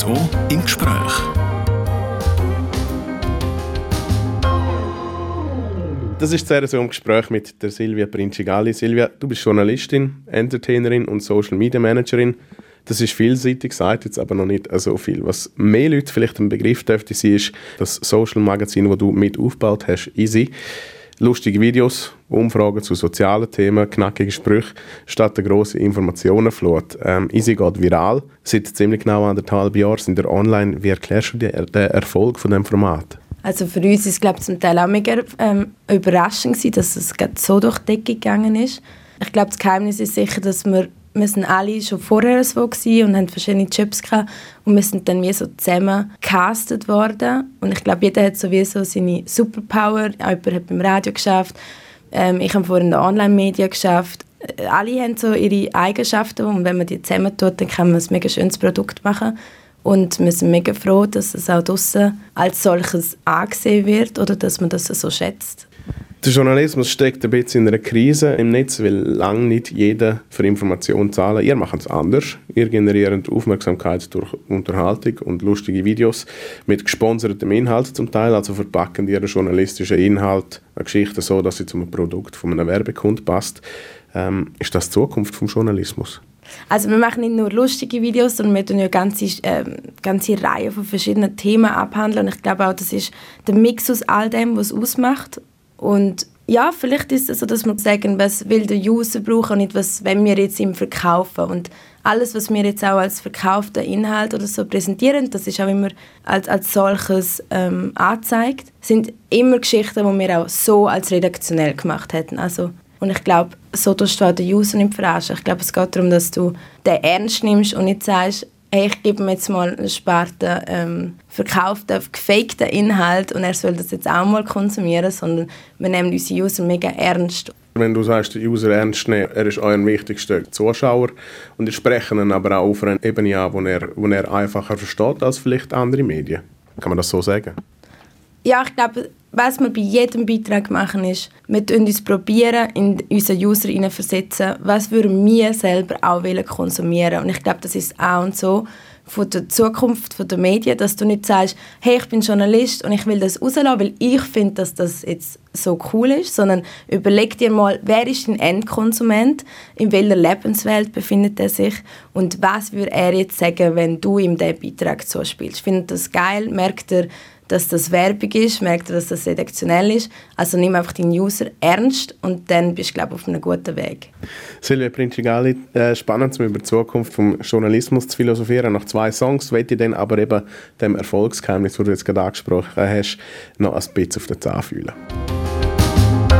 RSO im Gespräch. Das ist das RSO im Gespräch mit der Silvia Princigali. Silvia, du bist Journalistin, Entertainerin und Social Media Managerin. Das ist vielseitig, sagt jetzt aber noch nicht so viel. Was mehr Leute vielleicht ein Begriff dürfte sein, ist das Social Magazin, das du mit aufgebaut hast, Easy. Lustige Videos, Umfragen zu sozialen Themen, knackige Sprüche, statt der grossen Informationenflut. Ähm, Easy geht viral. Seit ziemlich genau anderthalb Jahren sind wir online. Wie erklärst du dir den Erfolg von dem Format? Also für uns ist es zum Teil auch mega ähm, überraschend dass es so durch die Decke gegangen ist. Ich glaube, das Geheimnis ist sicher, dass wir wir sind alle schon vorher so und haben verschiedene Jobs gehabt. Und wir sind dann wie so zusammen gecastet worden. Und ich glaube, jeder hat sowieso seine Superpower, jemand hat beim Radio geschafft, ähm, ich habe vorhin in den Online-Medien geschafft, äh, alle haben so ihre Eigenschaften. Und wenn man die zusammen tut, dann kann man ein mega schönes Produkt machen. Und wir sind mega froh, dass es auch draussen als solches angesehen wird oder dass man das so schätzt. Der Journalismus steckt ein bisschen in einer Krise im Netz, weil lange nicht jeder für Informationen zahlen. Ihr macht es anders. Ihr generiert Aufmerksamkeit durch Unterhaltung und lustige Videos mit gesponsertem Inhalt zum Teil. Also verpacken ihren journalistischen Inhalt, eine Geschichte so, dass sie zum Produkt von einem Werbekund passt. Ähm, ist das die Zukunft vom Journalismus? Also wir machen nicht nur lustige Videos, sondern wir tun ja ganze, äh, ganze Reihe von verschiedenen Themen abhandeln. Und ich glaube auch, das ist der Mix aus all dem, was es ausmacht. Und ja, vielleicht ist es so, dass wir sagen, was will der User brauchen und nicht, was wenn wir jetzt ihm verkaufen. Und alles, was wir jetzt auch als verkauften Inhalt oder so präsentieren, das ist auch immer als, als solches ähm, angezeigt, sind immer Geschichten, die wir auch so als redaktionell gemacht hätten. Also, und ich glaube, so tust du auch den User nicht verarschen. Ich glaube, es geht darum, dass du den ernst nimmst und nicht sagst, hey, ich gebe mir jetzt mal eine Sparte ähm, verkauften, gefakten Inhalt und er soll das jetzt auch mal konsumieren, sondern wir nehmen unsere User mega ernst. Wenn du sagst, der User ernst nehmen, er ist euer wichtigster Zuschauer und ihr sprechen ihn aber auch auf einer Ebene an, wo er, wo er einfacher versteht als vielleicht andere Medien. Kann man das so sagen? Ja, ich glaube, was wir bei jedem Beitrag machen, ist, wir uns probieren, in unseren User versetzen, was würden wir selber auch konsumieren. Und ich glaube, das ist auch und so von der Zukunft der Medien, dass du nicht sagst, hey, ich bin Journalist und ich will das rauslassen, weil ich finde, dass das jetzt so cool ist, sondern überleg dir mal, wer ist dein Endkonsument, in welcher Lebenswelt befindet er sich und was würde er jetzt sagen, wenn du ihm diesen Beitrag zuspielst. Findet das geil? Merkt er, dass das Werbung ist, merkt er, dass das redaktionell ist. Also nimm einfach deinen User ernst und dann bist du, glaube ich, auf einem guten Weg. Silvia Princigali, äh, spannend, um über die Zukunft des Journalismus zu philosophieren. Nach zwei Songs möchte ich dann aber eben dem Erfolgsgeheimnis, das du jetzt gerade angesprochen hast, noch ein bisschen auf den Zahn fühlen.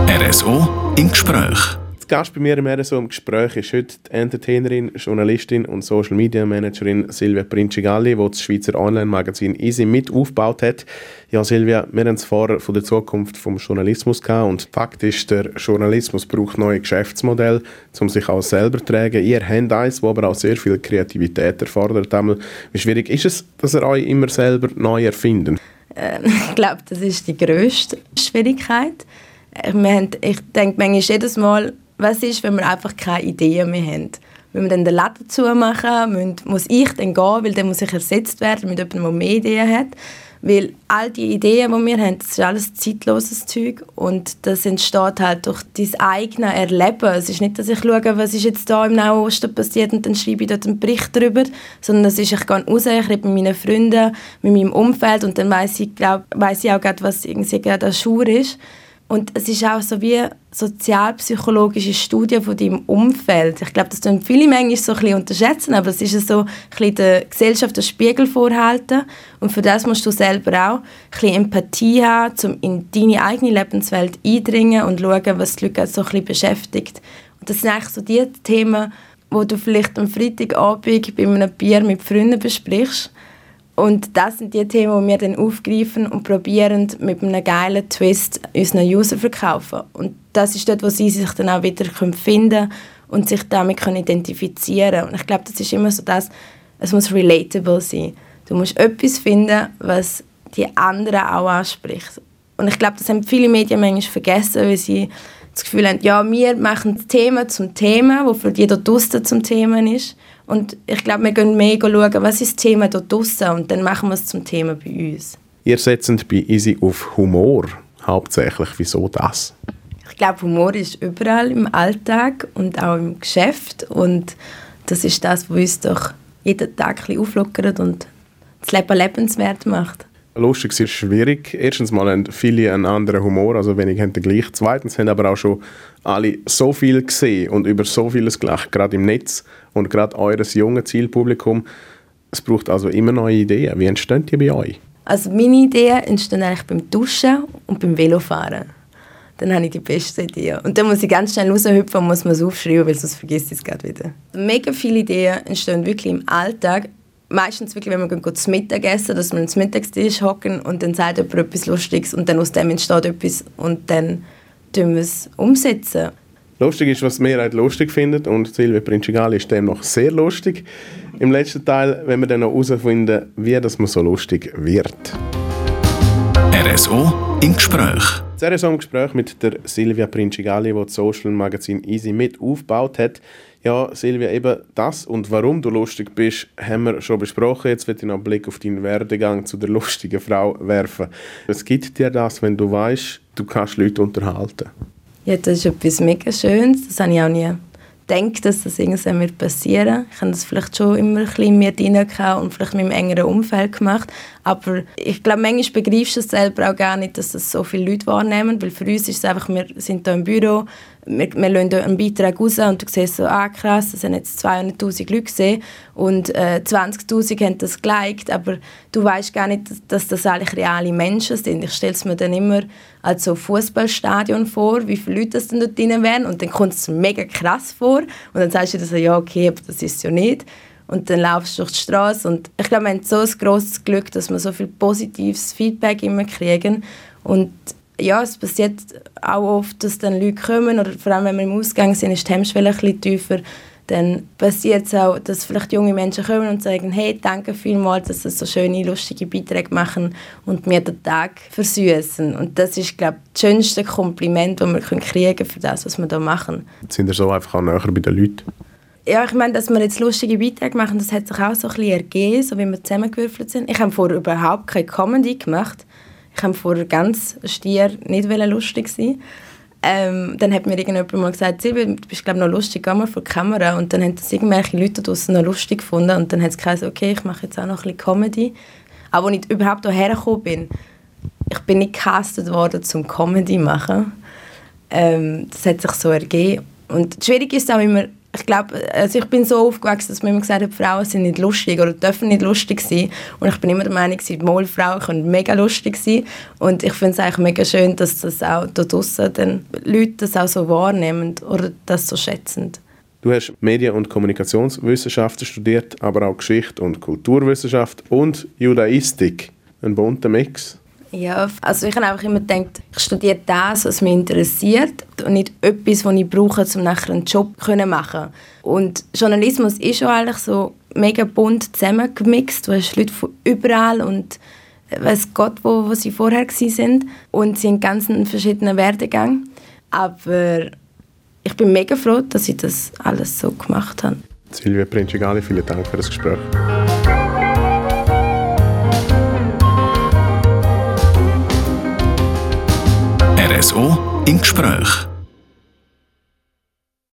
RSO im Gespräch. Gast bei mir im RSO im Gespräch ist heute die Entertainerin, Journalistin und Social Media Managerin Silvia Princigalli, die das Schweizer Online-Magazin Easy mit aufgebaut hat. Ja, Silvia, wir haben es vorher von der Zukunft vom Journalismus gehabt und Fakt ist, der Journalismus braucht neue Geschäftsmodelle, um sich auch selber zu tragen. Ihr habt eins, das aber auch sehr viel Kreativität erfordert. Wie schwierig ist es, dass ihr euch immer selber neu erfinden? Ähm, ich glaube, das ist die grösste Schwierigkeit. Äh, wir haben, ich denke manchmal jedes Mal, was ist, wenn wir einfach keine Ideen mehr haben? Wenn wir dann den Laden zumachen, müssen, muss ich dann gehen, weil dann muss ich ersetzt werden mit jemandem, der mehr Ideen hat. Weil all die Ideen, die wir haben, das ist alles zeitloses Zeug und das entsteht halt durch dein eigene Erleben. Es ist nicht, dass ich schaue, was ist jetzt da im Nahen Osten passiert und dann schreibe ich dort einen Bericht darüber, sondern es ist, ich gehe raus, ich rede mit meinen Freunden, mit meinem Umfeld und dann weiss ich, ich auch gerade, was irgendwie gerade an Schur ist. Und es ist auch so wie sozialpsychologische Studie von deinem Umfeld. Ich glaube, das tun viele manchmal so ein bisschen unterschätzen, aber es ist so ein bisschen der Gesellschaft den Spiegel vorhalten. Und für das musst du selber auch ein bisschen Empathie haben, um in deine eigene Lebenswelt eindringen und schauen, was die Leute so ein bisschen beschäftigt. Und das sind eigentlich so die Themen, wo du vielleicht am Freitagabend bei einem Bier mit Freunden besprichst und das sind die Themen, die wir dann aufgreifen und probieren mit einem geilen Twist unseren User verkaufen. Und das ist dort, wo sie sich dann auch wieder finden können und sich damit können identifizieren Und ich glaube, das ist immer so das, es muss relatable sein. Du musst etwas finden, was die anderen auch anspricht. Und ich glaube, das haben viele Medien manchmal vergessen, weil sie das Gefühl haben, ja, wir machen das Thema zum Thema, wo für jeder draussen zum Thema ist. Und ich glaube, wir gehen mehr schauen, was ist das Thema dort draussen und dann machen wir es zum Thema bei uns. Ihr setzt bei Easy auf Humor hauptsächlich. Wieso das? Ich glaube, Humor ist überall im Alltag und auch im Geschäft und das ist das, was uns doch jeden Tag ein bisschen auflockert und das Leben lebenswert macht. Lustig ist schwierig. Erstens mal haben viele einen anderen Humor, also wenig haben den gleich. Zweitens haben aber auch schon alle so viel gesehen und über so vieles gelacht, gerade im Netz und gerade eures junge Zielpublikum. Es braucht also immer neue Ideen. Wie entstehen die bei euch? Also meine Ideen entstehen eigentlich beim Duschen und beim Velofahren. Dann habe ich die beste Idee. Und dann muss ich ganz schnell raushüpfen und muss es aufschreiben, weil sonst vergisst ich es gerade wieder. Mega viele Ideen entstehen wirklich im Alltag meistens wirklich, wenn wir gehen, zu Mittag essen, dass wir zum Mittagstisch hocken und dann sagt jemand etwas Lustiges und dann aus dem entsteht etwas und dann tun wir es umsetzen. Lustig ist, was die Mehrheit lustig findet und Silvia Princigali ist dem noch sehr lustig. Im letzten Teil, wenn wir dann noch herausfinden, wie das man so lustig wird. RSO im Gespräch. Das RSO im Gespräch mit der Silvia Princigali, die das Social Magazin Easy mit aufgebaut hat. Ja, Silvia, eben das und warum du lustig bist, haben wir schon besprochen. Jetzt wird ich noch einen Blick auf deinen Werdegang zu der lustigen Frau werfen. Was gibt dir das, wenn du weißt, du kannst Leute unterhalten? Ja, das ist etwas mega Schönes. Das habe ich auch nie gedacht, dass das irgendwann wird passieren Ich habe das vielleicht schon immer ein bisschen in und vielleicht in meinem engeren Umfeld gemacht. Aber ich glaube, manchmal begreifst du es selber auch gar nicht, dass das so viele Leute wahrnehmen, weil für uns ist es einfach, wir sind hier im Büro, wir, wir lassen einen Beitrag raus und du siehst so, ah krass, das haben jetzt 200'000 Leute gesehen und äh, 20'000 haben das geliked, aber du weißt gar nicht, dass, das eigentlich reale Menschen sind. Ich stelle es mir dann immer als so Fußballstadion vor, wie viele Leute das dann dort drin wären und dann kommt es mega krass vor und dann sagst du dir so, ja okay, aber das ist ja nicht und dann laufst du durch die Straße und ich glaube, wir haben so ein grosses Glück, dass wir so viel positives Feedback immer kriegen und ja, es passiert auch oft, dass dann Leute kommen oder vor allem, wenn wir im Ausgang sind, ist die Hemmschwelle ein bisschen tiefer. Dann passiert es auch, dass vielleicht junge Menschen kommen und sagen, hey, danke vielmals, dass sie so schöne, lustige Beiträge machen und mir den Tag versüßen. Und das ist, glaube ich, das schönste Kompliment, das wir kriegen können für das, was wir hier machen. Jetzt sind wir so einfach auch näher bei den Leuten? Ja, ich meine, dass wir jetzt lustige Beiträge machen, das hat sich auch so ein bisschen ergeben, so wie wir zusammengewürfelt sind. Ich habe vorher überhaupt keine Comedy gemacht. Habe vorher ganz stier nicht lustig sein. Ähm, dann hat mir irgendjemand mal gesagt, Silvia, du bist glaube noch lustig, geh mal vor die Kamera. Und dann haben das irgendwelche Leute draußen noch lustig gefunden. Und dann hat es gesagt, okay, ich mache jetzt auch noch ein bisschen Comedy. Aber als ich überhaupt hierher gekommen bin, ich bin nicht gecastet worden zum Comedy machen. Ähm, das hat sich so ergeben. Und schwierig ist auch immer, ich glaube, also ich bin so aufgewachsen, dass man immer gesagt hat, Frauen sind nicht lustig oder dürfen nicht lustig sein. Und ich bin immer der Meinung, mal Frauen können mega lustig sein. Und ich finde es eigentlich mega schön, dass das auch da draussen dann Leute das auch so wahrnehmen oder das so schätzen. Du hast Medien- und Kommunikationswissenschaften studiert, aber auch Geschichte und Kulturwissenschaft und Judaistik. Ein bunter Mix. Ja, also ich habe einfach immer gedacht, ich studiere das, was mich interessiert und nicht etwas, was ich brauche, um nachher einen Job zu machen. Und Journalismus ist schon eigentlich so mega bunt zusammengemixt. Du hast Leute von überall und weiß Gott, wo, wo sie vorher sind und sie haben ganz einen verschiedenen Werdegang. Aber ich bin mega froh, dass ich das alles so gemacht habe. Silvia Princigali, vielen Dank für das Gespräch. RSO im Gespräch.